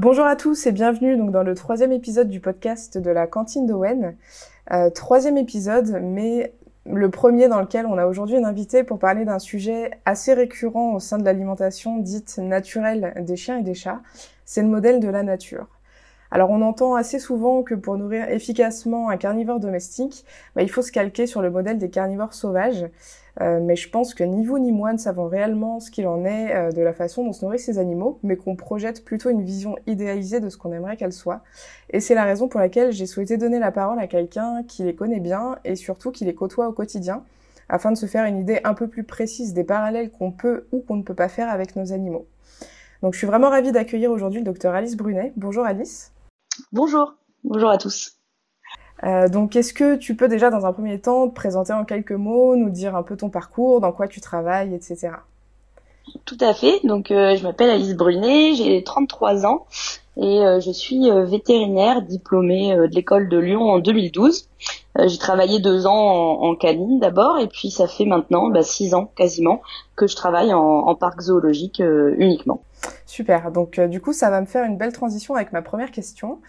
Bonjour à tous et bienvenue donc dans le troisième épisode du podcast de la cantine d'Owen. Euh, troisième épisode, mais le premier dans lequel on a aujourd'hui une invitée pour parler d'un sujet assez récurrent au sein de l'alimentation dite naturelle des chiens et des chats. C'est le modèle de la nature. Alors on entend assez souvent que pour nourrir efficacement un carnivore domestique, bah, il faut se calquer sur le modèle des carnivores sauvages. Euh, mais je pense que ni vous ni moi ne savons réellement ce qu'il en est euh, de la façon dont se nourrissent ces animaux, mais qu'on projette plutôt une vision idéalisée de ce qu'on aimerait qu'elle soit. Et c'est la raison pour laquelle j'ai souhaité donner la parole à quelqu'un qui les connaît bien et surtout qui les côtoie au quotidien, afin de se faire une idée un peu plus précise des parallèles qu'on peut ou qu'on ne peut pas faire avec nos animaux. Donc je suis vraiment ravie d'accueillir aujourd'hui le docteur Alice Brunet. Bonjour Alice. Bonjour, bonjour à tous. Euh, donc, est-ce que tu peux déjà, dans un premier temps, te présenter en quelques mots, nous dire un peu ton parcours, dans quoi tu travailles, etc. Tout à fait. Donc, euh, je m'appelle Alice Brunet, j'ai 33 ans et euh, je suis vétérinaire diplômée de l'école de Lyon en 2012. j'ai travaillé deux ans en, canine d'abord et puis ça fait maintenant bah, six ans quasiment que je travaille en, en parc zoologique uniquement. Super. Donc, du coup, ça va me faire une belle transition avec ma première question.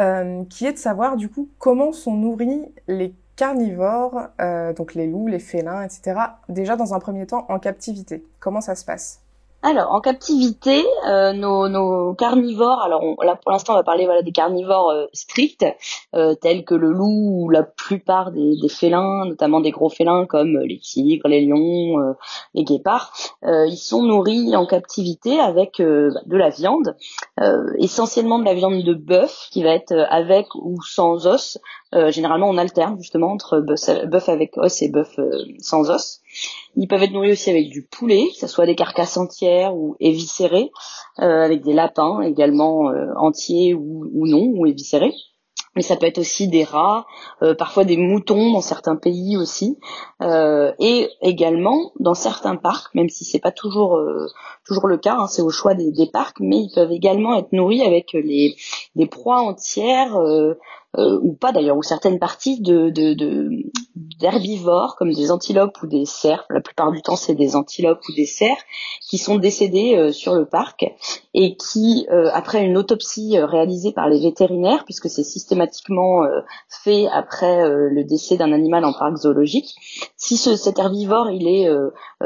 Euh, qui est de savoir du coup comment sont nourris les carnivores, euh, donc les loups, les félins, etc. Déjà dans un premier temps en captivité. Comment ça se passe? Alors, en captivité, euh, nos, carnivores, alors là pour l'instant on va parler des carnivores euh, stricts, euh, tels que le loup ou la plupart des, des, félins, notamment des gros félins comme les tigres, les lions, les guépards. ils sont nourris en captivité avec de la viande, essentiellement de la viande de bœuf qui va être avec ou sans os. généralement on alterne justement entre bœuf avec os et bœuf sans os. Ils peuvent être nourris aussi avec du poulet, que ce soit des carcasses entières ou éviscérées, euh, avec des lapins également euh, entiers ou, non, ou éviscérés. Mais ça peut être aussi des rats, euh, parfois des moutons dans certains pays aussi, et également dans certains parcs, même si c'est pas toujours toujours le cas, hein, c'est au choix des, parcs, mais ils peuvent également être nourris avec les des proies entières ou pas d'ailleurs, ou certaines parties de, d'herbivores comme des antilopes ou des cerfs. La plupart du temps, c'est des antilopes ou des cerfs qui sont décédés euh, sur le parc et qui, euh, après une autopsie réalisée par les vétérinaires, puisque c'est systématiquement fait après le décès d'un animal en parc zoologique, si ce, cet herbivore il est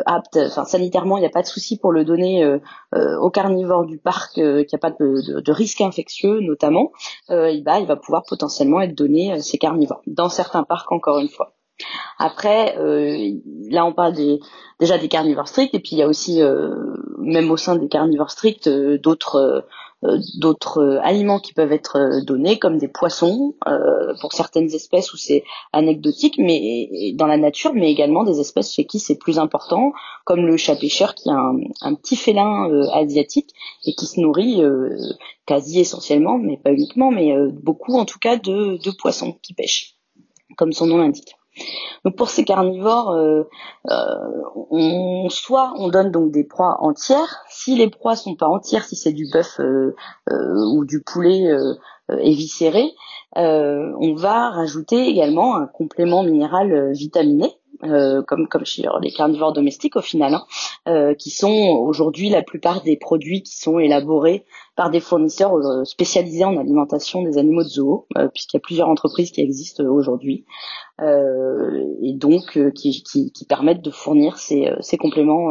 apte, enfin sanitairement, il n'y a pas de souci pour le donner aux carnivores du parc, qu'il n'y a pas de, de, risque infectieux notamment, il va, il va pouvoir potentiellement être donné ces carnivores, dans certains parcs encore une fois. Après, euh, là on parle déjà des carnivores stricts, et puis il y a aussi, euh, même au sein des carnivores stricts, euh, d'autres d'autres aliments qui peuvent être donnés, comme des poissons, pour certaines espèces où c'est anecdotique, mais dans la nature, mais également des espèces chez qui c'est plus important, comme le chat pêcheur, qui est un, un petit félin asiatique et qui se nourrit quasi essentiellement, mais pas uniquement, mais beaucoup en tout cas de, de poissons qui pêchent, comme son nom l'indique. Donc pour ces carnivores, euh, euh, on, soit on donne donc des proies entières. Si les proies sont pas entières, si c'est du bœuf euh, ou du poulet éviscéré, on va rajouter également un complément minéral vitaminé euh, comme comme chez les carnivores domestiques au final, hein, euh, qui sont aujourd'hui la plupart des produits qui sont élaborés par des fournisseurs euh, spécialisés en alimentation des animaux de zoo, puisqu'il y a plusieurs entreprises qui existent aujourd'hui et donc qui, qui, qui, permettent de fournir ces, ces compléments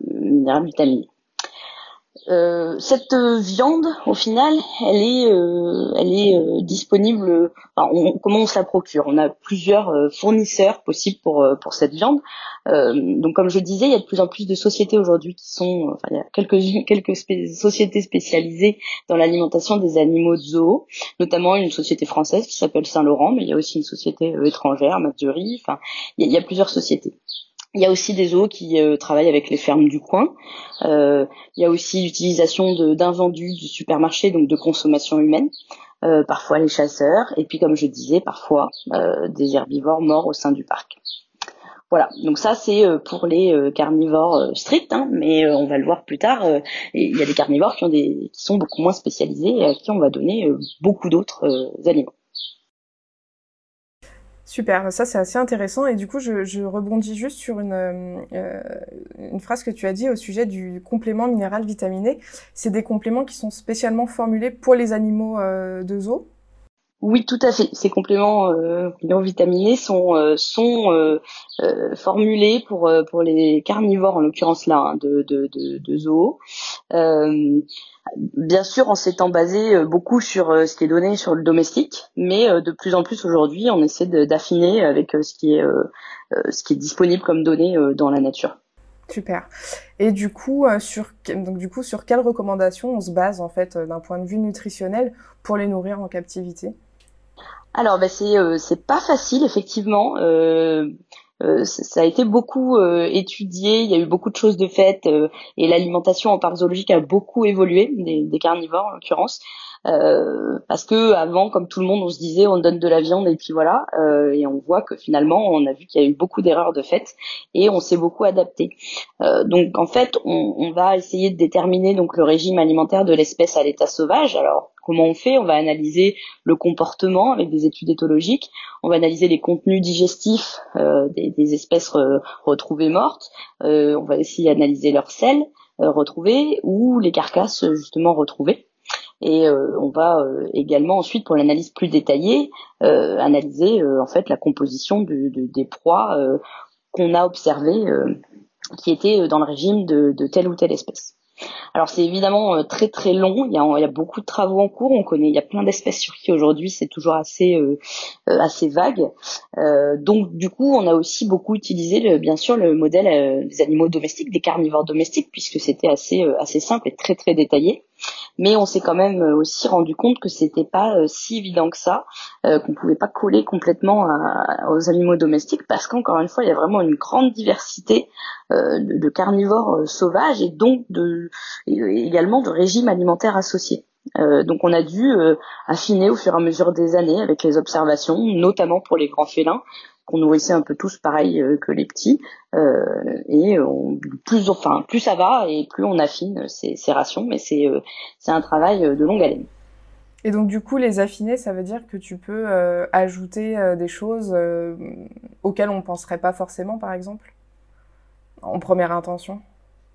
minéraux vitamines. Euh, cette viande, au final, elle est, euh, elle est euh, disponible. on, comment on se la procure? On a plusieurs fournisseurs possibles pour pour cette viande. donc, comme je disais, il y a de plus en plus de sociétés aujourd'hui qui sont, enfin, il y a quelques quelques sociétés spécialisées dans l'alimentation des animaux de zoo, notamment une société française qui s'appelle Saint-Laurent, mais il y a aussi une société étrangère, Mathurie. Enfin, il y a plusieurs sociétés. Il y a aussi des zoos qui euh, travaillent avec les fermes du coin. Euh, il y a aussi l'utilisation d'invendus du supermarché, donc de consommation humaine. Euh, parfois les chasseurs, et puis comme je disais, parfois des herbivores morts au sein du parc. Voilà, donc ça c'est pour les carnivores stricts, hein, mais on va le voir plus tard. Il y a des carnivores qui, ont des, qui sont beaucoup moins spécialisés et à qui on va donner beaucoup d'autres aliments. Super, ça c'est assez intéressant et du coup je, rebondis juste sur une, euh, une phrase que tu as dit au sujet du complément minéral vitaminé. C'est des compléments qui sont spécialement formulés pour les animaux euh, de zoo oui, tout à fait. Ces compléments euh, non vitaminés sont euh, sont euh, euh, formulés pour pour les carnivores en l'occurrence là hein, de, de, de, de zoo. bien sûr, en s'étant basé beaucoup sur ce qui est donné sur le domestique, mais de plus en plus aujourd'hui, on essaie d'affiner avec ce qui est ce qui est disponible comme données dans la nature. Super. Et du coup, sur donc du coup, sur quelles recommandations on se base en fait d'un point de vue nutritionnel pour les nourrir en captivité? Alors, bah, c'est euh, c'est pas facile effectivement. Euh, euh, ça a été beaucoup étudié, il y a eu beaucoup de choses de faites et l'alimentation en parc zoologique a beaucoup évolué des, carnivores en l'occurrence. parce que avant, comme tout le monde, on se disait on donne de la viande et puis voilà, et on voit que finalement on a vu qu'il y a eu beaucoup d'erreurs de fait et on s'est beaucoup adapté. donc en fait, on, on, va essayer de déterminer donc le régime alimentaire de l'espèce à l'état sauvage. Alors Comment on fait On va analyser le comportement avec des études éthologiques. On va analyser les contenus digestifs euh, des, espèces retrouvées mortes. Euh, on va aussi analyser leurs selles euh, retrouvées ou les carcasses justement retrouvées. Et on va également ensuite, pour l'analyse plus détaillée, analyser en fait la composition des proies qu'on a observées qui étaient dans le régime de telle ou telle espèce. Alors c'est évidemment euh, très très long. Il y, a, beaucoup de travaux en cours. On connaît, il y a plein d'espèces sur qui aujourd'hui c'est toujours assez euh, euh, assez vague. donc du coup, on a aussi beaucoup utilisé bien sûr le modèle des animaux domestiques, des carnivores domestiques, puisque c'était assez assez simple et très très détaillé mais on s'est quand même euh, aussi rendu compte que c'était pas euh, si évident que ça, euh, qu'on pouvait pas coller complètement aux animaux domestiques parce qu'encore une fois, il y a vraiment une grande diversité de, carnivores sauvages et donc également de régimes alimentaires associés. donc on a dû affiner au fur et à mesure des années avec les observations, notamment pour les grands félins, qu'on nourrissait un peu tous pareil euh, que les petits. Euh, et plus, enfin, plus ça va et plus on affine ces, rations, mais c'est euh, un travail de longue haleine. Et donc du coup, les affiner, ça veut dire que tu peux ajouter des choses auxquelles on ne penserait pas forcément, par exemple, en première intention?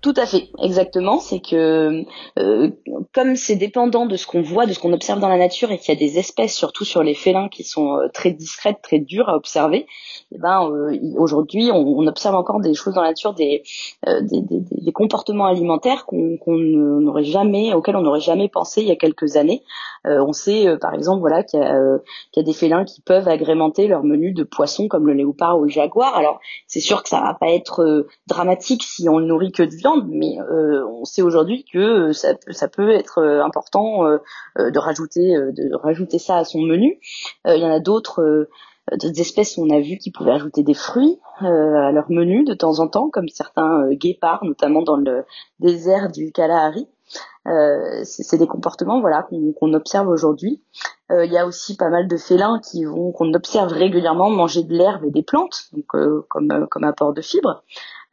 Tout à fait, exactement. C'est que euh, comme c'est dépendant de ce qu'on voit, de ce qu'on observe dans la nature, et qu'il y a des espèces, surtout sur les félins, qui sont euh, très discrètes, très dures à observer. Eh ben euh, aujourd'hui, on, observe encore des choses dans la nature, des des, des, des, comportements alimentaires qu'on n'aurait jamais, auxquels on n'aurait jamais pensé il y a quelques années. on sait, par exemple, voilà, qu'il y, y, a des félins qui peuvent agrémenter leur menu de poissons comme le léopard ou le jaguar. Alors c'est sûr que ça va pas être dramatique si on ne nourrit que de viande mais euh, on sait aujourd'hui que ça, ça, peut être euh, important euh, de rajouter ça à son menu. Il y en a d'autres d'autres espèces on a vu qui pouvaient ajouter des fruits à leur menu de temps en temps, comme certains guépards, notamment dans le désert du Kalahari. Euh, c'est des comportements qu'on observe aujourd'hui. Il y a aussi pas mal de félins qu'on observe régulièrement manger de l'herbe et des plantes, donc comme apport de fibres.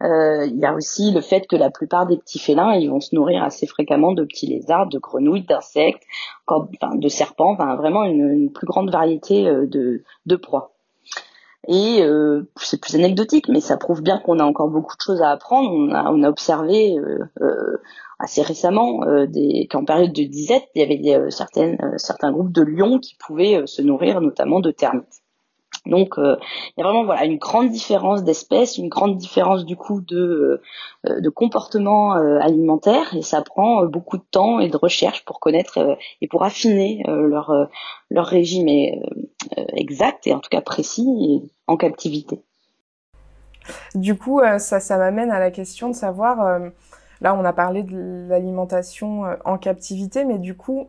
Euh, il y a aussi le fait que la plupart des petits félins, ils vont se nourrir assez fréquemment de petits lézards, de grenouilles, d'insectes, de serpents, vraiment une, plus grande variété euh, de, proies. Et euh, c'est plus anecdotique, mais ça prouve bien qu'on a encore beaucoup de choses à apprendre. On a, observé assez récemment qu'en période de disette, il y avait certains groupes de lions qui pouvaient se nourrir notamment de termites. Donc euh, il y a vraiment voilà une grande différence d'espèces, une grande différence du coup de, euh, de comportement euh, alimentaire et ça prend beaucoup de temps et de recherche pour connaître et pour affiner leur leur régime exact et en tout cas précis en captivité. Du coup, ça, ça m'amène à la question de savoir, là on a parlé de l'alimentation en captivité, mais du coup,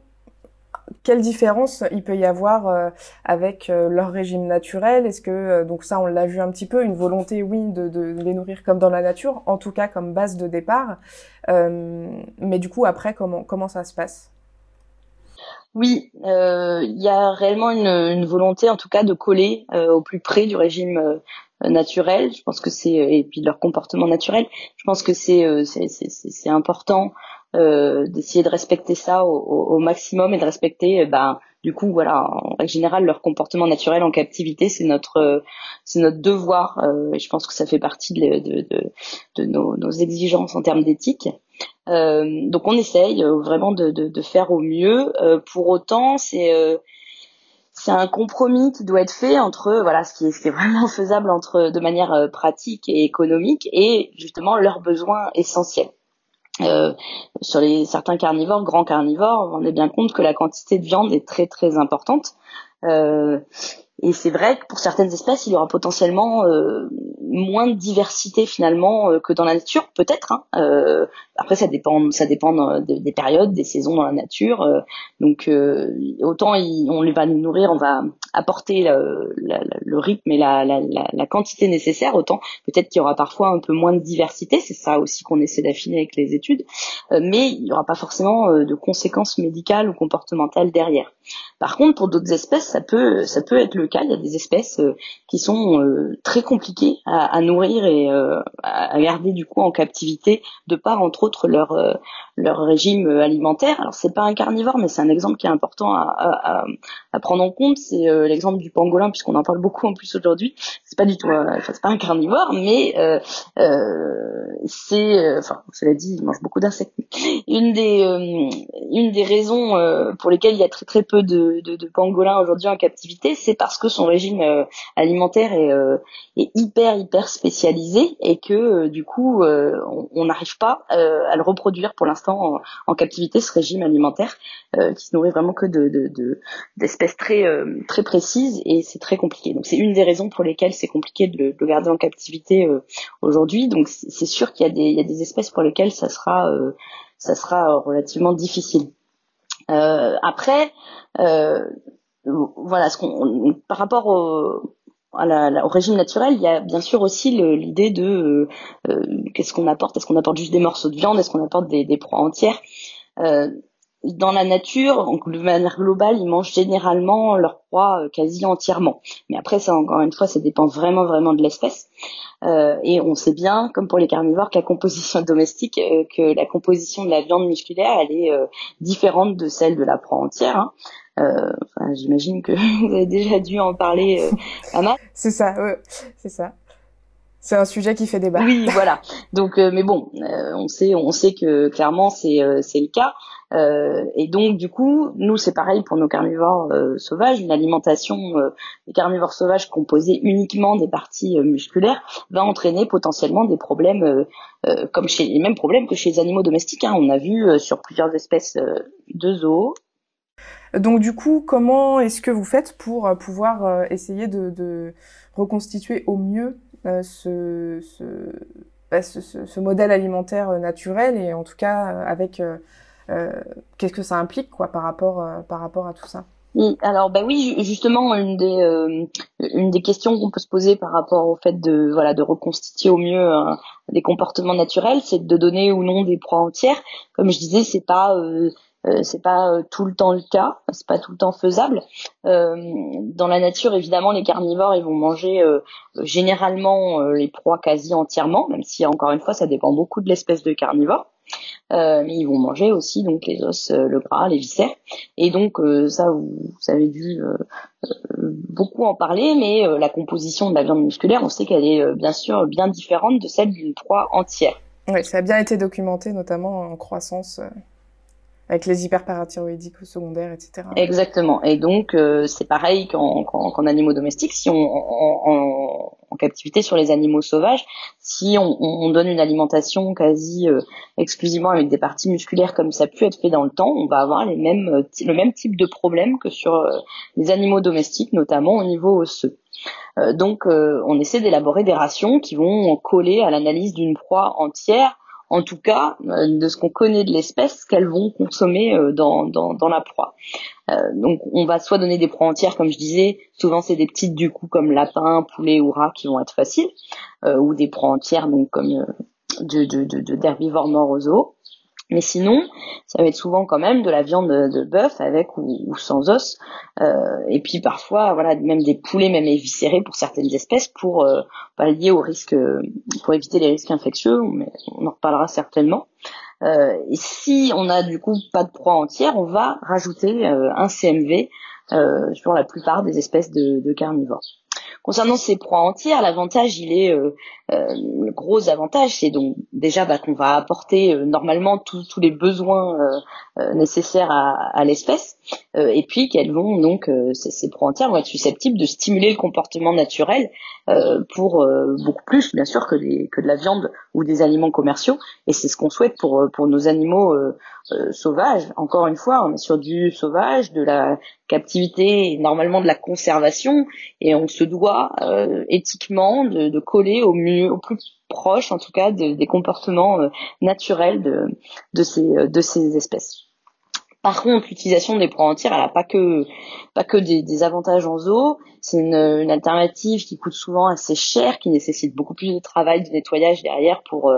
quelle différence il peut y avoir euh, avec euh, leur régime naturel? Est-ce que euh, donc ça on l'a vu un petit peu une volonté oui de, de, les nourrir comme dans la nature, en tout cas comme base de départ. mais du coup après comment comment ça se passe? Oui, il y a réellement une, une, volonté en tout cas de coller au plus près du régime naturel. Je pense que c'est et puis leur comportement naturel. Je pense que c'est c'est important d'essayer de respecter ça au, au, maximum et de respecter ben du coup voilà en règle générale leur comportement naturel en captivité c'est notre c'est notre devoir et je pense que ça fait partie de, de, de, de nos, nos, exigences en termes d'éthique donc on essaye vraiment de, de, faire au mieux pour autant c'est c'est un compromis qui doit être fait entre voilà ce qui est, ce qui est vraiment faisable entre de manière euh, pratique et économique et justement leurs besoins essentiels. Euh, sur les certains carnivores, grands carnivores, on est bien compte que la quantité de viande est très très importante. Euh, et c'est vrai que pour certaines espèces, il y aura potentiellement euh, moins de diversité finalement que dans la nature, peut-être. Hein. Euh, après, ça dépend, ça dépend des périodes, des saisons dans la nature. donc, autant on va nous nourrir, on va apporter le, rythme et la, la, la, quantité nécessaire, autant peut-être qu'il y aura parfois un peu moins de diversité. C'est ça aussi qu'on essaie d'affiner avec les études. mais il n'y aura pas forcément de conséquences médicales ou comportementales derrière. Par contre, pour d'autres espèces, ça peut, ça peut être le cas. Il y a des espèces euh, qui sont euh, très compliquées à, nourrir et euh, à garder du coup en captivité, de par entre autres leur leur régime alimentaire. Alors c'est pas un carnivore, mais c'est un exemple qui est important à, prendre en compte. C'est l'exemple du pangolin, puisqu'on en parle beaucoup en plus aujourd'hui. C'est pas du tout, c'est pas un carnivore, mais c'est, enfin, cela dit, il mange beaucoup d'insectes. Une des une des raisons pour lesquelles il y a très très peu de, de, de pangolins aujourd'hui en captivité, c'est parce que son régime euh, alimentaire est, euh, est, hyper hyper spécialisé et que euh, du coup on n'arrive pas à le reproduire pour l'instant en, captivité ce régime alimentaire qui se nourrit vraiment que de d'espèces très très précises et c'est très compliqué. Donc c'est une des raisons pour lesquelles c'est compliqué de le, garder en captivité aujourd'hui. Donc c'est sûr qu'il y a des il y a des espèces pour lesquelles ça sera ça sera relativement difficile. Euh, après, euh, voilà, ce qu'on, par rapport au, au régime naturel, il y a bien sûr aussi l'idée de euh, qu'est-ce qu'on apporte? Est-ce qu'on apporte juste des morceaux de viande? Est-ce qu'on apporte des, proies entières? Euh, Dans la nature, de manière globale, ils mangent généralement leurs proies euh, quasi entièrement. Mais après, ça encore une fois, ça dépend vraiment vraiment de l'espèce. Euh, et on sait bien, comme pour les carnivores, que la composition domestique, euh, que la composition de la viande musculaire, elle est différente de celle de la proie entière. Hein. Euh, J'imagine que vous avez déjà dû en parler euh, pas mal. c'est ça, ouais, c'est ça. C'est un sujet qui fait débat. Oui, voilà. Donc, euh, mais bon, euh, on sait, on sait que clairement c'est c'est le cas. et donc, du coup, nous c'est pareil pour nos carnivores sauvages. Une alimentation des carnivores sauvages composée uniquement des parties musculaires va entraîner potentiellement des problèmes, comme chez les mêmes problèmes que chez les animaux domestiques. Hein. On a vu sur plusieurs espèces de zoos donc du coup, comment est-ce que vous faites pour euh, pouvoir euh, essayer de, reconstituer au mieux euh, bah, ce, modèle alimentaire naturel et en tout cas avec qu'est-ce que ça implique quoi par rapport par rapport à tout ça? Alors bah oui justement une des questions qu'on peut se poser par rapport au fait de voilà de reconstituer au mieux des comportements naturels c'est de donner ou non des proies entières. Comme je disais c'est pas c'est pas euh, tout le temps le cas, c'est pas tout le temps faisable. Euh, dans la nature, évidemment, les carnivores, ils vont manger généralement les proies quasi entièrement, même si encore une fois, ça dépend beaucoup de l'espèce de carnivore. mais ils vont manger aussi donc les os, le gras, les viscères. Et donc ça, vous, avez dû beaucoup en parler, mais la composition de la viande musculaire, on sait qu'elle est bien sûr bien différente de celle d'une proie entière. Oui, ça a bien été documenté, notamment en croissance avec les hyperparathyroïdiques secondaires, etc. Exactement. Et donc euh, c'est pareil qu'en, qu'en, animaux domestiques, si on en, en, captivité sur les animaux sauvages, si on, on donne une alimentation quasi euh, exclusivement avec des parties musculaires comme ça a pu être fait dans le temps, on va avoir les mêmes euh, le même type de problème que sur les animaux domestiques, notamment au niveau osseux. donc on essaie d'élaborer des rations qui vont coller à l'analyse d'une proie entière en tout cas euh, de ce qu'on connaît de l'espèce qu'elles vont consommer euh, dans, dans, la proie. Euh, donc on va soit donner des proies entières comme je disais, souvent c'est des petites du coup comme lapin, poulet ou rat qui vont être faciles, ou des proies entières donc comme de, de, de, d'herbivores morts aux zoo. Mais sinon, ça va être souvent quand même de la viande de, bœuf avec ou, sans os, euh, et puis parfois, voilà, même des poulets même éviscérés pour certaines espèces pour euh, pallier au risque, pour éviter les risques infectieux. Mais on en reparlera certainement. et si on a du coup pas de proie entière, on va rajouter un CMV sur la plupart des espèces de, de carnivores. Concernant ces proies entières, l'avantage, il est euh, euh, le gros avantage, c'est donc déjà bah, qu'on va apporter euh, normalement tous les besoins nécessaires à, l'espèce, et puis qu'elles vont donc ces, ces proies entières vont être susceptibles de stimuler le comportement naturel pour beaucoup plus, bien sûr, que, que de la viande ou des aliments commerciaux, et c'est ce qu'on souhaite pour nos animaux sauvages. Encore une fois, on est sur du sauvage, de la captivité et normalement de la conservation, et on se doit euh, éthiquement de, de, coller au mieux, au plus proche en tout cas des comportements euh, naturels de, de, ces, euh, de ces espèces. Par contre, l'utilisation des proies entières, elle n'a pas que des, avantages en zoo. C'est une, alternative qui coûte souvent assez cher, qui nécessite beaucoup plus de travail, de nettoyage derrière pour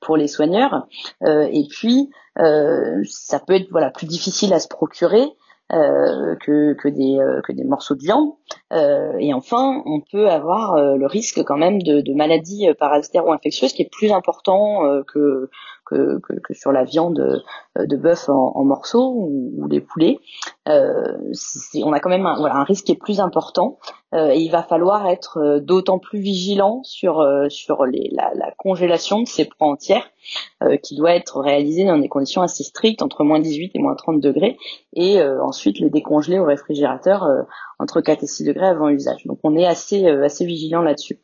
pour les soigneurs. Euh, et puis, euh, ça peut être plus difficile à se procurer. Euh, que, que, des, euh, que des morceaux de viande. Euh, et enfin, on peut avoir le risque quand même de, de maladies parasitaires ou infectieuses qui est plus important que, que, que, que, sur la viande de bœuf en, en morceaux ou, ou, les poulets. Euh, on a quand même un, voilà, un risque qui est plus important euh, et il va falloir être d'autant plus vigilant sur, sur les, la, la, congélation de ces proies entières qui doit être réalisée dans des conditions assez strictes entre moins 18 et moins 30 degrés et ensuite les décongeler au réfrigérateur entre 4 et 6 degrés avant usage. Donc on est assez, assez vigilant là-dessus.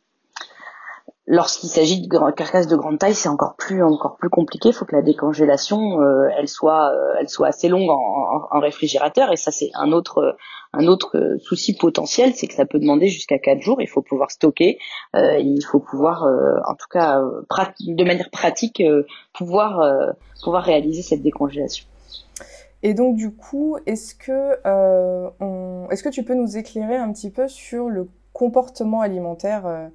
Lorsqu'il s'agit de carcasses de grande taille, c'est encore plus encore plus compliqué. Il faut que la décongélation, euh, elle soit euh, elle soit assez longue en, réfrigérateur. Et ça, c'est un autre un autre souci potentiel, c'est que ça peut demander jusqu'à quatre jours. Il faut pouvoir stocker. Euh, il faut pouvoir, en tout cas, de manière pratique, pouvoir pouvoir réaliser cette décongélation. Et donc du coup, est-ce que on... est-ce que tu peux nous éclairer un petit peu sur le comportement alimentaire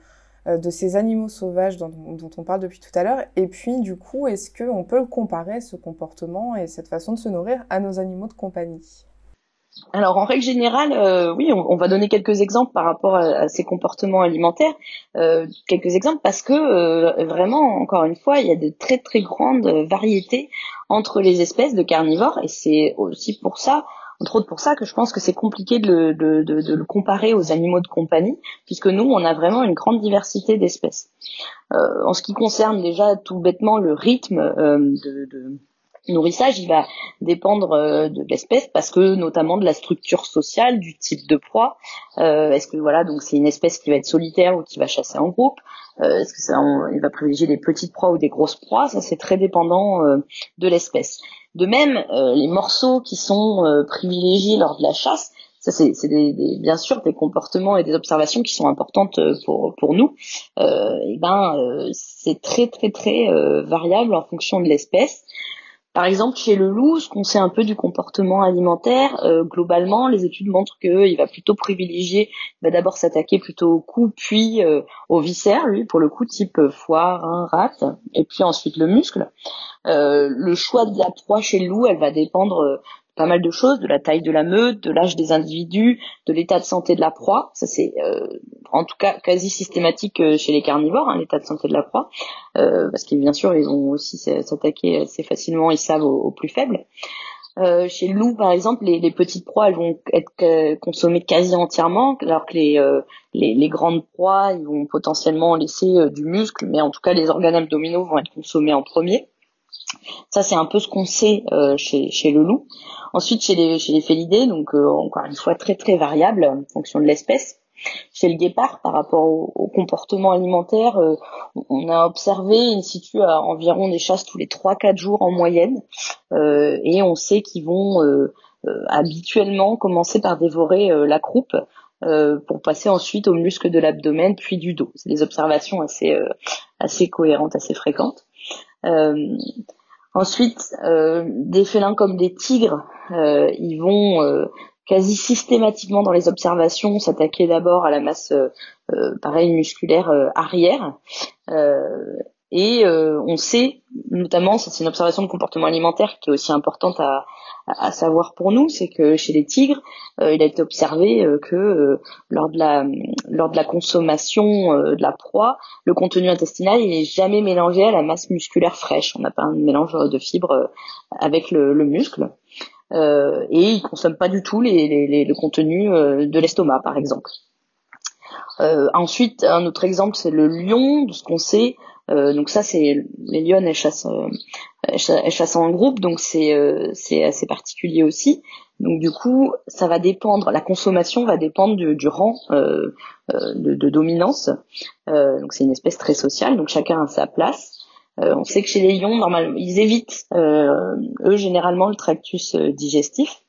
de ces animaux sauvages dont, on parle depuis tout à l'heure. Et puis, du coup, est-ce qu'on peut comparer, ce comportement et cette façon de se nourrir à nos animaux de compagnie? Alors en règle générale, euh, oui, on, va donner quelques exemples par rapport à, ces comportements alimentaires, euh, quelques exemples parce que vraiment, encore une fois, il y a de très très grandes variétés entre les espèces de carnivores et c'est aussi pour ça entre autres pour ça que je pense que c'est compliqué de le, de, de, de le, comparer aux animaux de compagnie, puisque nous, on a vraiment une grande diversité d'espèces. Euh, en ce qui concerne déjà tout bêtement le rythme euh, de, nourrissage, il va dépendre euh, de l'espèce parce que notamment de la structure sociale, du type de proie. Euh, est-ce que voilà, donc c'est une espèce qui va être solitaire ou qui va chasser en groupe? Euh, Est-ce que ça, il va privilégier des petites proies ou des grosses proies Ça, c'est très dépendant de l'espèce. De même, euh, les morceaux qui sont euh, privilégiés lors de la chasse, ça c'est bien sûr des comportements et des observations qui sont importantes euh, pour pour nous. et ben c'est très très très variable en fonction de l'espèce. Par exemple, chez le loup, ce qu'on sait un peu du comportement alimentaire, euh, globalement, les études montrent qu'il va plutôt privilégier, il va d'abord s'attaquer plutôt au cou, puis euh, au viscère, lui, pour le coup, type foie, rein, et puis ensuite le muscle. Euh, le choix de la proie chez le loup, elle va dépendre pas mal de choses, de la taille de la meute, de l'âge des individus, de l'état de santé de la proie. Ça c'est euh, en tout cas quasi systématique euh, chez les carnivores, hein, l'état de santé de la proie, euh, parce que bien sûr ils vont aussi s'attaquer assez facilement, ils savent aux, plus faibles. Euh, chez le loup, par exemple, les, petites proies, elles vont être consommées quasi entièrement, alors que les, les, les, grandes proies, ils vont potentiellement laisser du muscle, mais en tout cas, les organes abdominaux vont être consommés en premier. Ça, c'est un peu ce qu'on sait chez, chez le loup. Ensuite, chez les, félidés, donc euh, encore une fois très très variable en fonction de l'espèce. Chez le guépard, par rapport au, comportement alimentaire, euh, on a observé in situ à environ des chasses tous les 3-4 jours en moyenne, euh, et on sait qu'ils vont habituellement commencer par dévorer la croupe pour passer ensuite aux muscles de l'abdomen puis du dos. C'est des observations assez cohérentes, assez fréquentes. Ensuite, euh, des félins comme des tigres, euh, ils vont euh, quasi systématiquement dans les observations s'attaquer d'abord à la masse, pareil, musculaire arrière. Et on sait, notamment, c'est une observation de comportement alimentaire qui est aussi importante à, à savoir pour nous, c'est que chez les tigres, euh, il a été observé euh, que euh, lors de la lors de la consommation de la proie, le contenu intestinal n'est jamais mélangé à la masse musculaire fraîche. On n'a pas un mélange de fibres avec le, le muscle. et ils consomment pas du tout le contenu de l'estomac, par exemple. ensuite, un autre exemple, c'est le lion. De ce qu'on sait, donc ça, c'est les lionnes, elles chassent, euh, chassent en groupe, donc c'est euh, c'est assez particulier aussi. Donc du coup, ça va dépendre, la consommation va dépendre du, rang de, de, dominance. donc c'est une espèce très sociale, donc chacun a sa place. on sait que chez les lions, normalement, ils évitent eux généralement le tractus digestif.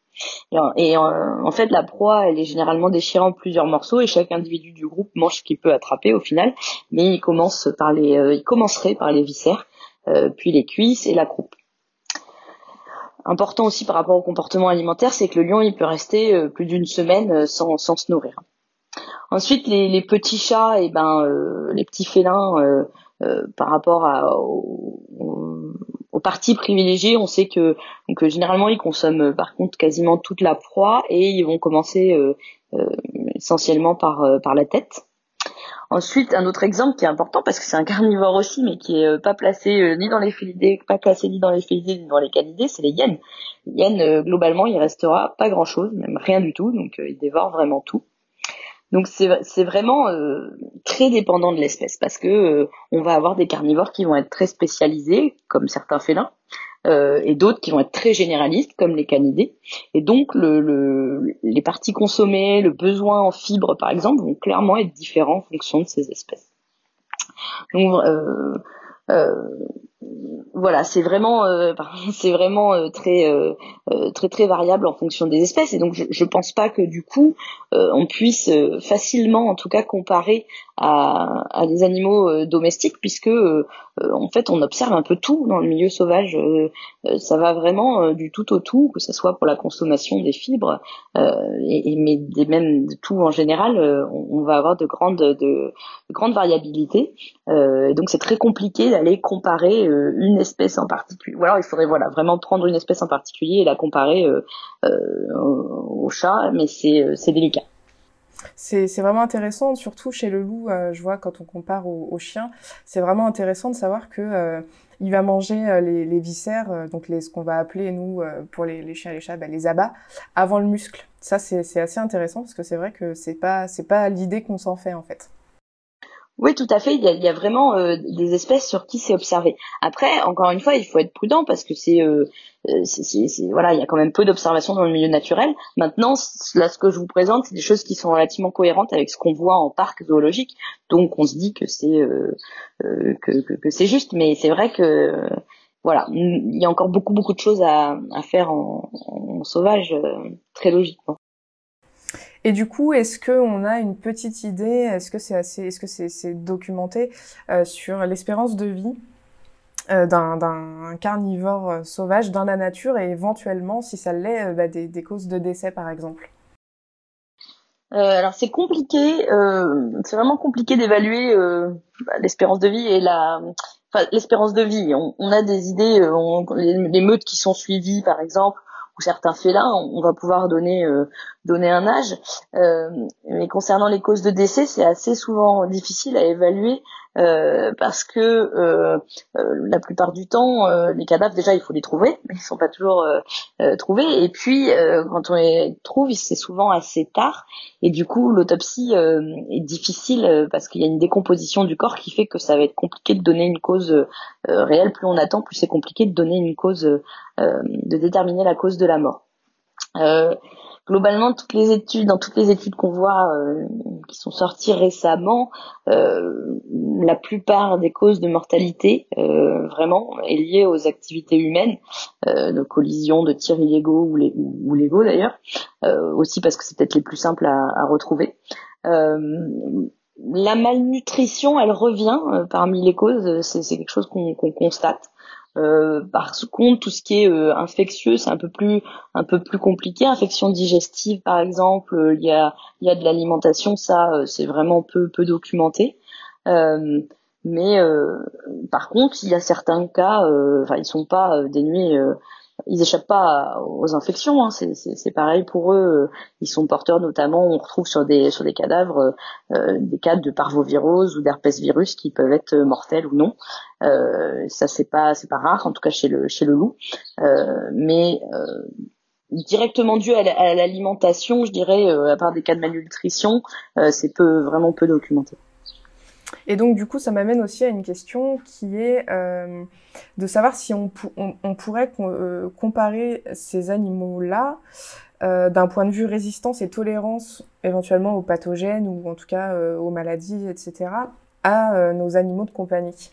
Et, en, fait, la proie, elle est généralement déchirée en plusieurs morceaux et chaque individu du groupe mange ce qu'il peut attraper au final. Mais il commence par les, euh, il commencerait par les viscères, euh, puis les cuisses et la croupe. Important aussi par rapport au comportement alimentaire, c'est que le lion, il peut rester euh, plus d'une semaine sans, sans se nourrir. Ensuite, les, les petits chats, et eh ben, les petits félins, par rapport aux parties privilégiées, on sait que euh, généralement ils consomment euh, par contre quasiment toute la proie et ils vont commencer euh, essentiellement par par la tête. Ensuite, un autre exemple qui est important parce que c'est un carnivore aussi, mais qui est pas placé ni dans les félidés, pas classé ni dans les félidés ni dans les canidés, c'est les hyènes. Les hyènes, globalement, il restera pas grand chose, même rien du tout, donc ils dévorent vraiment tout. Donc c'est vraiment euh, très dépendant de l'espèce parce que euh, on va avoir des carnivores qui vont être très spécialisés comme certains félins euh, et d'autres qui vont être très généralistes comme les canidés et donc le, le, les parties consommées, le besoin en fibres par exemple vont clairement être différents en fonction de ces espèces. Donc voilà, c'est vraiment, euh, c'est vraiment euh, très, euh, très très variable en fonction des espèces. Et donc, je, je pense pas que du coup, on puisse facilement, en tout cas, comparer à, des animaux domestiques, puisque en fait, on observe un peu tout dans le milieu sauvage. ça va vraiment du tout au tout, que ce soit pour la consommation des fibres, et, mais même de tout en général, on, va avoir de grandes, de, de grandes variabilités. et donc, c'est très compliqué d'aller comparer une espèce en particulier. Ou alors il faudrait voilà vraiment prendre une espèce en particulier et la comparer euh, euh, au chat, mais c'est euh, délicat. C'est vraiment intéressant, surtout chez le loup, je vois quand on compare au, au chien, c'est vraiment intéressant de savoir que il va manger les, viscères, donc ce qu'on va appeler nous pour les, chiens et les chats, ben, les abats, avant le muscle. Ça c'est assez intéressant parce que c'est vrai que c'est pas pas l'idée qu'on s'en fait en fait. Oui, tout à fait. Il y a, vraiment euh, des espèces sur qui c'est observé. Après, encore une fois, il faut être prudent parce que c'est, euh, euh voilà, il y a quand même peu d'observations dans le milieu naturel. Maintenant, là, ce que je vous présente, c'est des choses qui sont relativement cohérentes avec ce qu'on voit en parc zoologique. Donc, on se dit que c'est que, c'est juste, mais c'est vrai que voilà, il y a encore beaucoup beaucoup de choses à, à faire en, en sauvage, très logiquement. Et du coup, est-ce qu'on a une petite idée, est-ce que c'est assez, est-ce que c'est documenté euh, sur l'espérance de vie euh, d'un carnivore euh, sauvage dans la nature et éventuellement, si ça l'est, bah, des, causes de décès par exemple? Alors c'est compliqué, c'est vraiment compliqué d'évaluer bah, l'espérance de vie et la, enfin, l'espérance de vie. On, on, a des idées, les, les, meutes qui sont suivies par exemple, ou certains félins, on, va pouvoir donner donner un âge. Euh, mais concernant les causes de décès, c'est assez souvent difficile à évaluer euh, parce que euh, euh, la plupart du temps, les cadavres déjà il faut les trouver, mais ils sont pas toujours trouvés. Et puis quand on les trouve, c'est souvent assez tard. Et du coup, l'autopsie est difficile parce qu'il y a une décomposition du corps qui fait que ça va être compliqué de donner une cause réelle. Plus on attend, plus c'est compliqué de donner une cause, de déterminer la cause de la mort. Euh, globalement toutes les études, dans toutes les études qu'on voit euh, qui sont sorties récemment, euh, la plupart des causes de mortalité euh, vraiment est liée aux activités humaines, de collisions, de tirs illégaux ou, légaux d'ailleurs, aussi parce que c'est peut-être les plus simples à, à retrouver. la malnutrition, elle revient parmi les causes, c'est quelque chose qu'on constate. Euh, par contre, tout ce qui est euh, infectieux, c'est un peu plus un peu plus compliqué. Infection digestive, par exemple, euh, il y a il y a de l'alimentation, ça c'est vraiment peu peu documenté. Mais par contre, il y a certains cas, enfin ils sont pas dénués ils échappent pas aux infections. Hein. C'est pareil pour eux. Ils sont porteurs notamment. On retrouve sur des sur des cadavres euh, des cas de parvovirose ou d'herpès virus qui peuvent être mortels ou non. Euh, ça c'est pas c'est pas rare en tout cas chez le chez le loup. Euh, mais euh, directement dû à l'alimentation, je dirais, à part des cas de malnutrition, c'est peu vraiment peu documenté. Et donc, du coup, ça m'amène aussi à une question qui est euh, de savoir si on, pourrait euh, comparer ces animaux-là euh, d'un point de vue résistance et tolérance éventuellement aux pathogènes ou en tout cas aux maladies, etc., à nos animaux de compagnie.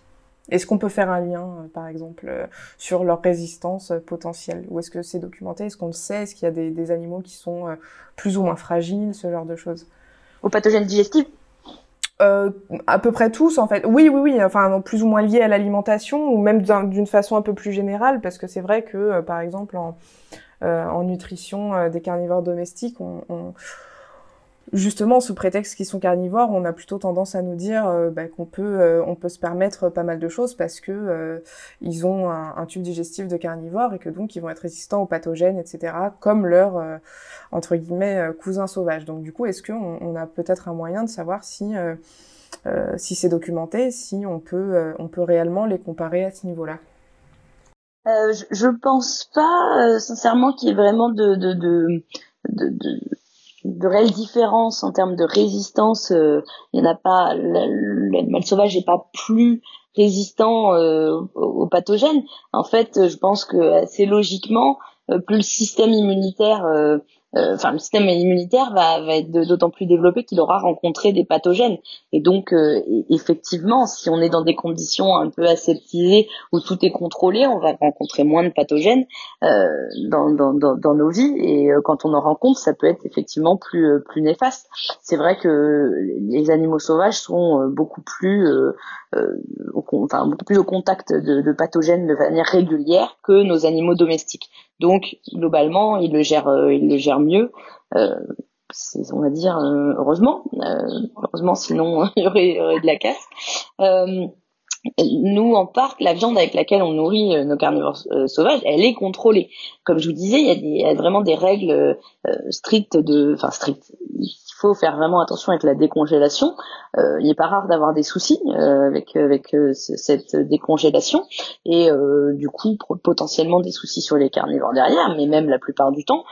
Est-ce qu'on peut faire un lien, par exemple, sur leur résistance potentielle? Ou est-ce que c'est documenté? Est-ce qu'on le sait? Est-ce qu'il y a des, animaux qui sont plus ou moins fragiles, ce genre de choses. Aux pathogènes digestifs? Euh, à peu près tous en fait. Oui, oui, oui. Enfin, plus ou moins liés à l'alimentation ou même d'une façon un peu plus générale, parce que c'est vrai que, euh, par exemple, en, euh, nutrition des carnivores domestiques, on justement sous prétexte qu'ils sont carnivores, on a plutôt tendance à nous dire euh, bah, qu'on peut euh, on peut se permettre pas mal de choses parce que euh, ils ont un, tube digestif de carnivore et que donc ils vont être résistants aux pathogènes, etc. Comme leurs entre guillemets cousins sauvages. Donc du coup, est-ce qu'on on a peut-être un moyen de savoir si si c'est documenté, si on peut on peut réellement les comparer à ce niveau-là? Je, je pense pas sincèrement qu'il y ait vraiment de, de, de, de de réelles différences en termes de résistance. Euh, il n'y en a pas. L'animal sauvage n'est pas plus résistant euh, aux pathogènes. En fait, je pense que assez logiquement, euh, plus le système immunitaire euh, enfin le système immunitaire va, va être d'autant plus développé qu'il aura rencontré des pathogènes. Et donc euh, effectivement, si on est dans des conditions un peu aseptisées où tout est contrôlé, on va rencontrer moins de pathogènes euh, dans, dans, dans, dans, nos vies. Et quand on en rencontre, ça peut être effectivement plus plus néfaste. C'est vrai que les animaux sauvages sont beaucoup plus au, enfin, beaucoup plus au contact de, de, pathogènes de manière régulière que nos animaux domestiques. Donc globalement, ils le gèrent, ils le gèrent mieux. Euh, on va dire euh, heureusement, euh, heureusement sinon il y, aurait, de la casse. nous en parc, la viande avec laquelle on nourrit nos carnivores sauvages, elle est contrôlée. Comme je vous disais, il y a vraiment des règles strictes de, enfin strictes faut faire vraiment attention avec la décongélation. Euh, il n'est pas rare d'avoir des soucis euh, avec avec euh, cette décongélation et du coup potentiellement des soucis sur les carnivores derrière, mais même la plupart du temps,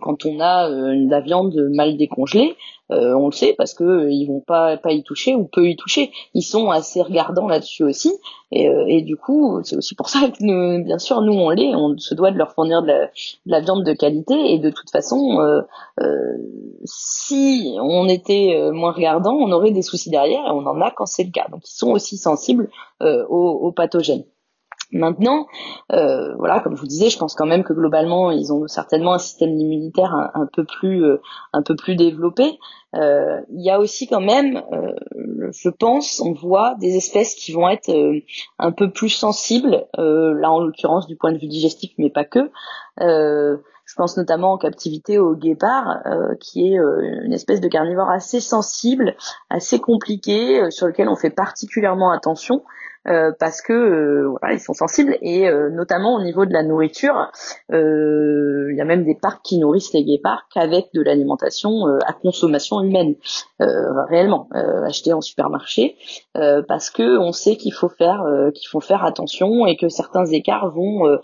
quand on a la viande mal décongelée, euh, on le sait parce que euh, ils vont pas y toucher ou peu y toucher. Ils sont assez regardants là-dessus aussi. Et, euh, et, du coup, c'est aussi pour ça que nous, bien sûr, nous on l'est. On se doit de leur fournir de la, viande de qualité. Et de toute façon, si on était moins regardant, on aurait des soucis derrière. Et on en a quand c'est le cas. Donc ils sont aussi sensibles aux pathogènes. Maintenant, euh, voilà, comme je vous disais, je pense quand même que globalement, ils ont certainement un système immunitaire un, peu plus, euh, un peu plus développé. Euh, il y a aussi quand même, je pense, on voit des espèces qui vont être un peu plus sensibles, là en l'occurrence du point de vue digestif, mais pas que. je pense notamment en captivité au guépard, qui est une espèce de carnivore assez sensible, assez compliqué, sur lequel on fait particulièrement attention. Euh, parce que euh, voilà, ils sont sensibles et euh, notamment au niveau de la nourriture, il y a même des parcs qui nourrissent les guépards qu'avec de l'alimentation à consommation humaine, réellement achetée en supermarché, parce que on sait qu'il faut faire qu'il faut faire attention et que certains écarts vont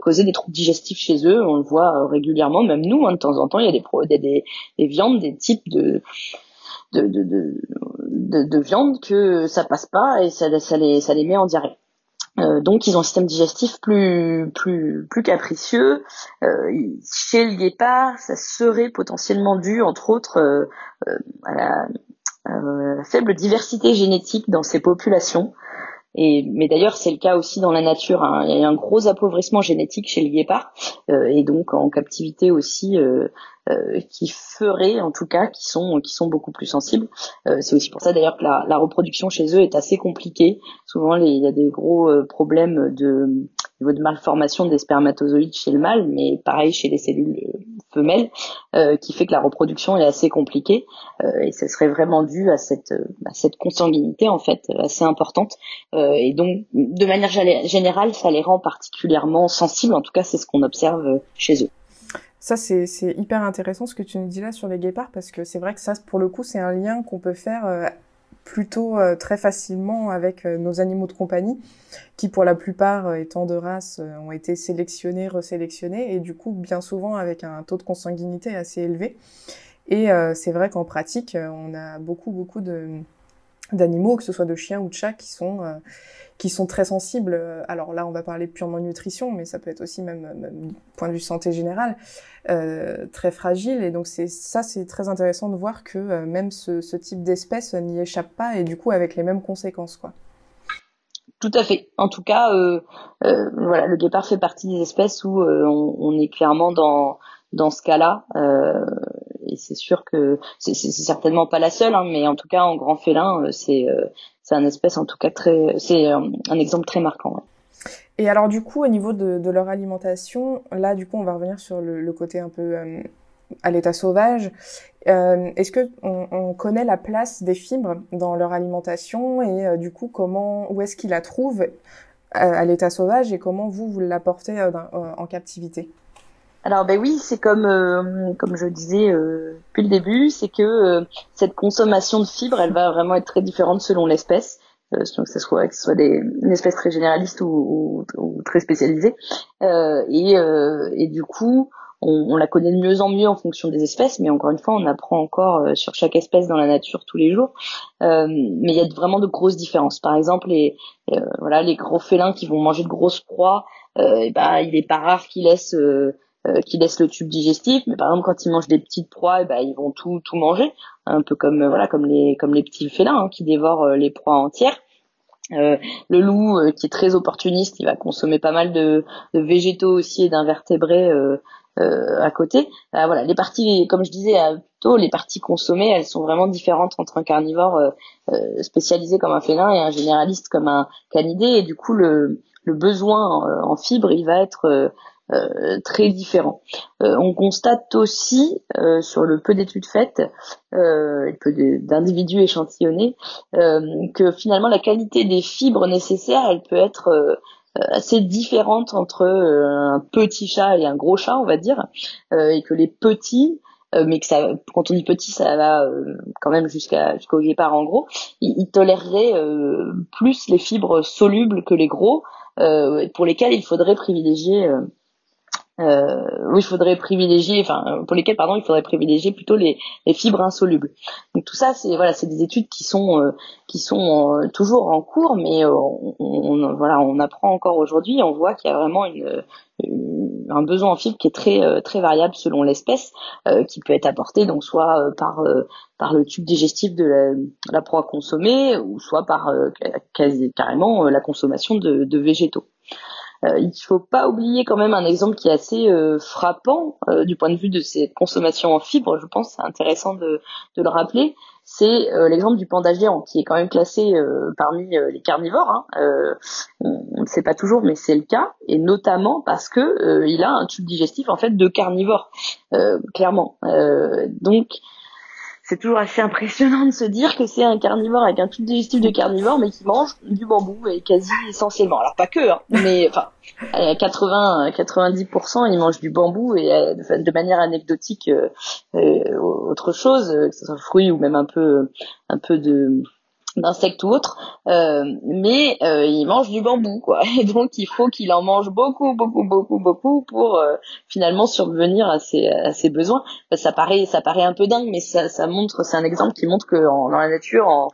causer des troubles digestifs chez eux. On le voit régulièrement, même nous, hein, de temps en temps, il y a des, des, des, des viandes, des types de de, de, de, de, viande que ça passe pas et ça, ça, les, ça les met en diarrhée. Euh, donc ils ont un système digestif plus plus plus capricieux. Euh, chez le guépard, ça serait potentiellement dû, entre autres, euh, euh à la, faible diversité génétique dans ces populations. Et, mais d'ailleurs, c'est le cas aussi dans la nature. Hein. Il y a un gros appauvrissement génétique chez le guépard, euh, et donc en captivité aussi, euh, euh, qui ferait, en tout cas, qui sont qui sont beaucoup plus sensibles. Euh, c'est aussi pour ça d'ailleurs que la, la, reproduction chez eux est assez compliquée. Souvent, les, il y a des gros euh, problèmes de de malformation des spermatozoïdes chez le mâle, mais pareil chez les cellules femelles, qui fait que la reproduction est assez compliquée. et ce serait vraiment dû cette, à cette consanguinité en fait assez importante. et donc, de manière générale, ça les rend particulièrement sensibles. En tout cas, c'est ce qu'on observe chez eux. Ça, c'est hyper intéressant ce que tu nous dis là sur les guépards, parce que c'est vrai que ça, pour le coup, c'est un lien qu'on peut faire plutôt euh, très facilement avec euh, nos animaux de compagnie, qui pour la plupart, euh, étant de race, ont été sélectionnés, resélectionnés, et du coup bien souvent avec un taux de consanguinité assez élevé. Et c'est vrai qu'en pratique, on a beaucoup beaucoup de d'animaux, que ce soit de chiens ou de chats, qui sont qui sont très sensibles. Alors là, on va parler purement nutrition, mais ça peut être aussi même, même point de vue santé générale, euh, très fragiles. Et donc c'est ça, c'est très intéressant de voir que euh, même ce, ce type d'espèce n'y échappe pas et du coup avec les mêmes conséquences, quoi. Tout à fait. En tout cas, euh, euh voilà, le guépard fait partie des espèces où euh, on, on, est clairement dans dans ce cas-là. et c'est sûr que c'est certainement pas la seule, hein, mais en tout cas en grand félin, c'est c'est un espèce en tout cas très, c'est un, exemple très marquant. Et alors du coup, au niveau de, leur alimentation, là du coup, on va revenir sur le, côté un peu euh, à l'état sauvage. Euh, Est-ce que on, on, connaît la place des fibres dans leur alimentation et euh, du coup, comment, où est-ce qu'ils la trouvent euh, à, l'état sauvage et comment vous vous l'apportez en captivité? Alors ben oui, c'est comme euh, comme je disais euh, depuis le début, c'est que euh, cette consommation de fibres, elle va vraiment être très différente selon l'espèce. donc que ce soit que ce soit des, une espèce très généraliste ou, ou, très spécialisée. et, et du coup, on, on, la connaît de mieux en mieux en fonction des espèces, mais encore une fois, on apprend encore sur chaque espèce dans la nature tous les jours. mais il y a vraiment de grosses différences. Par exemple, les voilà les gros félins qui vont manger de grosses proies, et ben il est pas rare qu'ils laissent euh, qui laissent le tube digestif, mais par exemple quand ils mangent des petites proies, ben, ils vont tout tout manger, un peu comme euh, voilà comme les comme les petits félins hein, qui dévorent euh, les proies entières. Euh, le loup qui est très opportuniste, il va consommer pas mal de, végétaux aussi et d'invertébrés euh, à côté. voilà, les parties, comme je disais plutôt, les parties consommées, elles sont vraiment différentes entre un carnivore spécialisé comme un félin et un généraliste comme un canidé. Et du coup, le, le besoin en fibres, il va être euh, très différents. Euh, on constate aussi euh, sur le peu d'études faites, euh, peu d'individus échantillonnés, que finalement la qualité des fibres nécessaires, elle peut être assez différente entre un petit chat et un gros chat, on va dire, et que les petits mais que ça, quand on dit petit, ça va quand même jusqu'à jusqu'au guépard en gros. Ils, ils toléreraient plus les fibres solubles que les gros, pour lesquels il faudrait privilégier euh, oui, il faudrait privilégier, enfin pour lesquels pardon, il faudrait privilégier plutôt les, les fibres insolubles. Donc tout ça, c'est voilà, c'est des études qui sont euh, qui sont euh, toujours en cours, mais euh, on, voilà, on apprend encore aujourd'hui, on voit qu'il y a vraiment une, un besoin en fibres qui est très très variable selon l'espèce, qui peut être apporté donc soit par par le tube digestif de la, la proie consommée, ou soit par quasi, carrément la consommation de, de végétaux. Euh, il faut pas oublier quand même un exemple qui est assez euh, frappant euh, du point de vue de cette consommation en fibres. Je pense c'est intéressant de, de, le rappeler. C'est l'exemple du panda géant qui est quand même classé parmi les carnivores. Hein. on ne sait pas toujours, mais c'est le cas, et notamment parce que il a un tube digestif en fait de carnivore, clairement. donc c'est toujours assez impressionnant de se dire que c'est un carnivore avec un tube digestif de carnivore, mais qui mange du bambou et quasi essentiellement. Alors pas que, hein, mais enfin, 80, 90%, ils mangent du bambou et euh, de, manière anecdotique, euh, euh, autre chose, que ce soit fruits ou même un peu, un peu de d'insectes ou autres, euh, mais euh, il mange du bambou, quoi. Et donc il faut qu'il en mange beaucoup, beaucoup, beaucoup, beaucoup pour euh, finalement survenir à ses, à ses besoins. Ça paraît, ça paraît un peu dingue, mais ça, ça montre, c'est un exemple qui montre que en, dans la nature, en,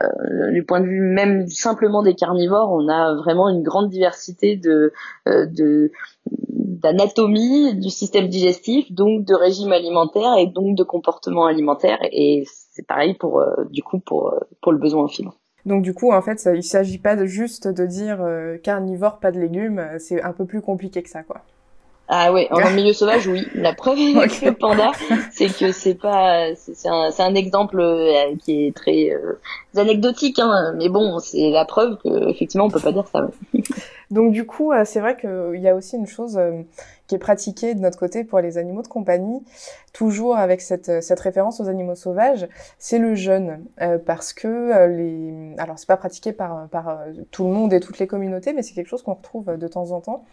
euh, du point de vue même simplement des carnivores, on a vraiment une grande diversité de, euh, de d'anatomie du système digestif, donc de régime alimentaire et donc de comportement alimentaire. Et c'est pareil pour euh, du coup pour pour le besoin en fibres. Donc du coup, en fait, il s'agit pas de juste de dire carnivore, pas de légumes. C'est un peu plus compliqué que ça, quoi. Ah oui, en milieu sauvage, oui. La preuve avec le panda, c'est que c'est pas, c'est un, un, exemple euh, qui est très euh, anecdotique, hein, mais bon, c'est la preuve que effectivement on peut pas dire ça. Donc du coup, euh, c'est vrai qu'il y a aussi une chose qui est pratiqué de notre côté pour les animaux de compagnie, toujours avec cette, cette référence aux animaux sauvages, c'est le jeûne, euh, parce que euh, les, alors c'est pas pratiqué par, euh, tout le monde et toutes les communautés, mais c'est quelque chose qu'on retrouve de temps en temps,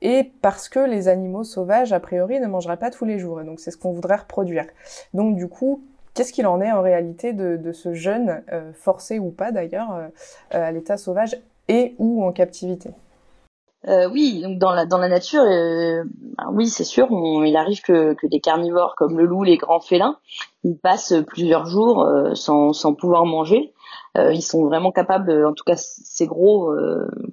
et parce que les animaux sauvages, a priori, ne mangeraient pas tous les jours, et donc c'est ce qu'on voudrait reproduire. Donc du coup, qu'est-ce qu'il en est en réalité de ce jeûne, forcé ou pas d'ailleurs, à l'état sauvage et ou en captivité? Euh, oui, donc dans la dans la nature, euh, ben oui, c'est sûr, il arrive que, que des carnivores comme le loup, les grands félins, ils passent plusieurs jours euh, sans, sans pouvoir manger. Ils sont vraiment capables, en tout cas ces gros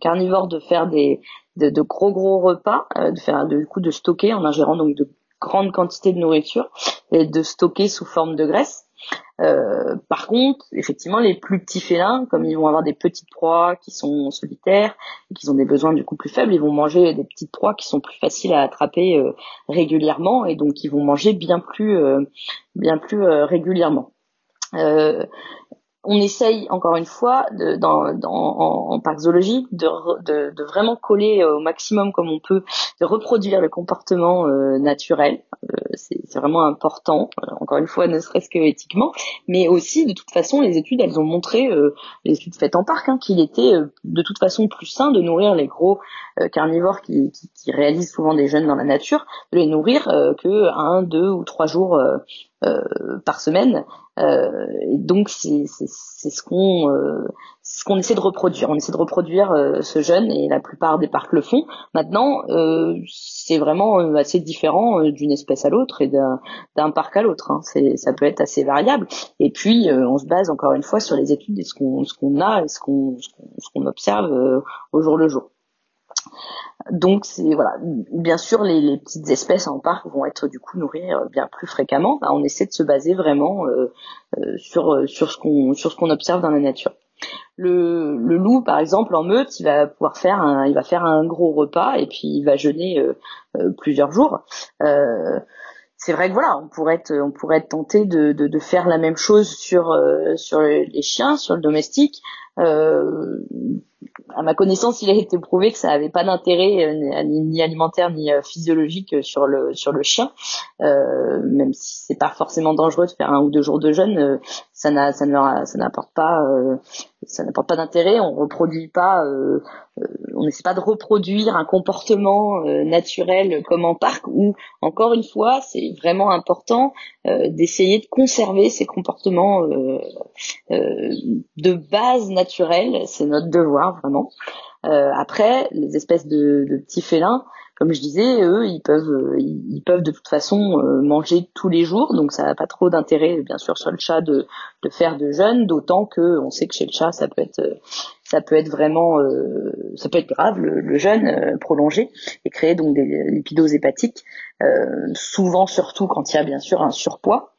carnivores, de faire des de, de gros gros repas, de faire du coup de stocker en ingérant donc de grandes quantités de nourriture et de stocker sous forme de graisse. Euh, par contre, effectivement, les plus petits félins, comme ils vont avoir des petites proies qui sont solitaires et qui ont des besoins du coup plus faibles, ils vont manger des petites proies qui sont plus faciles à attraper euh, régulièrement et donc ils vont manger bien plus, euh, régulièrement on essaye encore une fois en, parc zoologique de, vraiment coller au maximum comme on peut, de reproduire le comportement naturel. C'est vraiment important, une fois, ne serait-ce que éthiquement, mais aussi de toute façon, les études, elles ont montré, les études faites en parc, hein, qu'il était de toute façon plus sain de nourrir les gros carnivores qui, réalisent souvent des jeunes dans la nature, de les nourrir que un, deux ou trois jours euh, par semaine. Euh, et donc c'est ce qu'on euh, ce qu'on essaie de reproduire. On essaie de reproduire ce jeune et la plupart des parcs le font. Maintenant, c'est vraiment assez différent d'une espèce à l'autre et d'un parc à l'autre. Hein. Ça peut être assez variable. Et puis, on se base encore une fois sur les études et ce qu'on ce qu'on a et ce qu'on ce qu'on observe au jour le jour. Donc c'est voilà, bien sûr les, petites espèces en parc vont être du coup nourries euh, bien plus fréquemment. On essaie de se baser vraiment euh, euh, sur sur ce qu'on sur ce qu'on observe dans la nature. Le, le, loup par exemple en meute, il va pouvoir faire un il va faire un gros repas et puis il va jeûner plusieurs jours. c'est vrai que voilà, on pourrait être, on pourrait être tenté de, de, de faire la même chose sur sur les chiens, sur le domestique. Euh, à ma connaissance, il a été prouvé que ça n'avait pas d'intérêt euh, ni, alimentaire ni euh, physiologique sur le sur le chien, même si c'est pas forcément dangereux de faire un ou deux jours de jeûne, ça n'a ça n'apporte pas ça n'apporte pas d'intérêt. On reproduit pas, on n'essaie pas de reproduire un comportement naturel comme en parc où encore une fois c'est vraiment important d'essayer de conserver ces comportements de base naturelle. C'est notre devoir vraiment. Euh, après, les espèces de, petits félins, comme je disais, eux, ils peuvent, euh, ils, peuvent de toute façon euh, manger tous les jours, donc ça n'a pas trop d'intérêt, bien sûr, sur le chat de, faire de jeûne, d'autant que on sait que chez le chat, ça peut être, ça peut être vraiment, ça peut être grave le, le jeûne prolongé et créer donc des lipidoses hépatiques, souvent surtout quand il y a bien sûr un surpoids.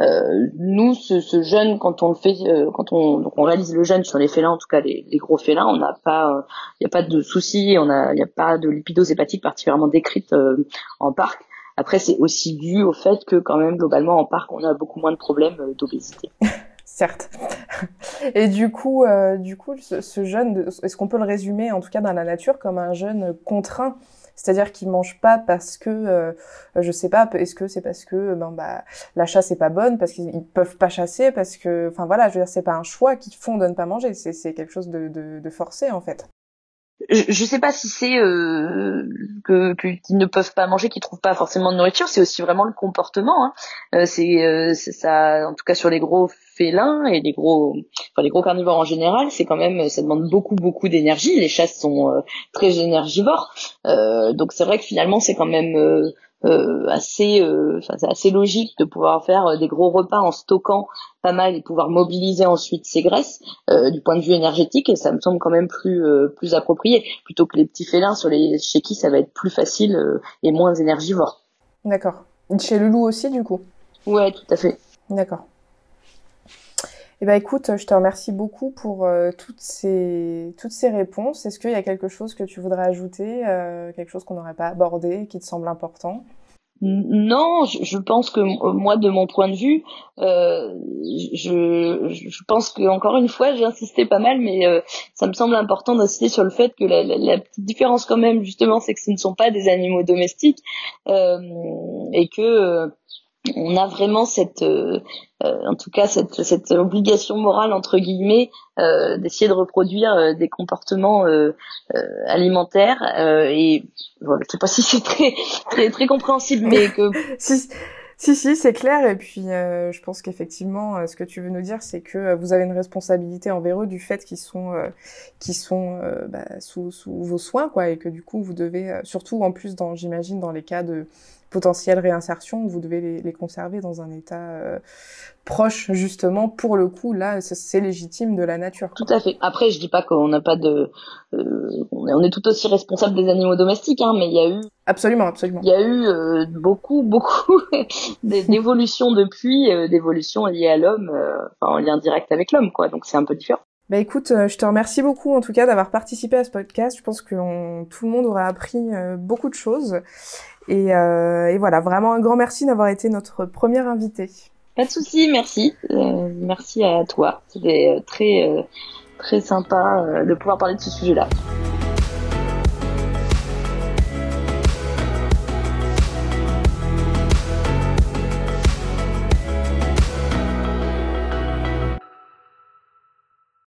Euh, nous, ce, ce, jeûne, quand on le fait, euh, quand on, donc on réalise le jeûne sur les félins, en tout cas les, les gros félins, on n'a pas, il n'y a pas de souci, on a, il n'y a pas de lipidose hépatique particulièrement décrite euh, en parc. Après, c'est aussi dû au fait que quand même globalement en parc, on a beaucoup moins de problèmes d'obésité. Certes. Et du coup, du coup, ce, ce jeûne, est-ce qu'on peut le résumer, en tout cas dans la nature, comme un jeûne contraint c'est-à-dire qu'ils mangent pas parce que, euh, je sais pas, est-ce que c'est parce que ben bah la chasse est pas bonne, parce qu'ils peuvent pas chasser, parce que, enfin voilà, je veux dire, c'est pas un choix qu'ils font de ne pas manger, c'est quelque chose de forcé en fait je, je sais pas si c'est euh, que qu'ils ne peuvent pas manger, qu'ils trouvent pas forcément de nourriture. C'est aussi vraiment le comportement. Hein. Euh, c'est ça, en tout cas sur les gros félins et les gros, enfin les gros carnivores en général, c'est quand même, ça demande beaucoup beaucoup d'énergie. Les chasses sont euh, très énergivores, euh, donc c'est vrai que finalement c'est quand même euh, assez, c'est assez logique de pouvoir faire des gros repas en stockant pas mal et pouvoir mobiliser ensuite ces graisses du point de vue énergétique et ça me semble quand même plus plus approprié plutôt que les petits félins sur les chez qui ça va être plus facile et moins énergivore. D'accord. Chez le loup aussi du coup? Ouais, tout à fait. D'accord. Eh ben écoute, je te remercie beaucoup pour euh, toutes ces toutes ces réponses. Est-ce qu'il y a quelque chose que tu voudrais ajouter, euh, quelque chose qu'on n'aurait pas abordé, qui te semble important? Non, je, pense que moi, de mon point de vue, euh, je, je, pense que encore une fois, j'ai insisté pas mal, mais euh, ça me semble important d'insister sur le fait que la, la, petite différence quand même, justement, c'est que ce ne sont pas des animaux domestiques euh, et que on a vraiment cette, euh, euh, en tout cas cette, cette obligation morale entre guillemets euh, d'essayer de reproduire des comportements alimentaires et voilà, je sais pas si c'est très très très compréhensible, mais que si si, si c'est clair. Et puis, je pense qu'effectivement, ce que tu veux nous dire, c'est que vous avez une responsabilité envers eux du fait qu'ils sont, qu'ils sont bah, sous, sous vos soins, quoi, et que du coup, vous devez, surtout en plus, dans, j'imagine, dans les cas de potentielle réinsertion, vous devez les, les conserver dans un état euh, proche justement pour le coup là c'est légitime de la nature. Tout à fait. Après je dis pas qu'on n'a pas de euh, on est tout aussi responsable des animaux domestiques hein, mais il y a eu absolument absolument il y a eu euh, beaucoup beaucoup d'évolutions depuis d'évolutions liées à l'homme enfin en lien direct avec l'homme quoi donc c'est un peu différent. Bah écoute, je te remercie beaucoup en tout cas d'avoir participé à ce podcast. Je pense que tout le monde aura appris beaucoup de choses. Euh, et, voilà, vraiment un grand merci d'avoir été notre première invité. Pas de souci, merci. Euh, merci à toi. C'était euh, très, très sympa de pouvoir parler de ce sujet-là.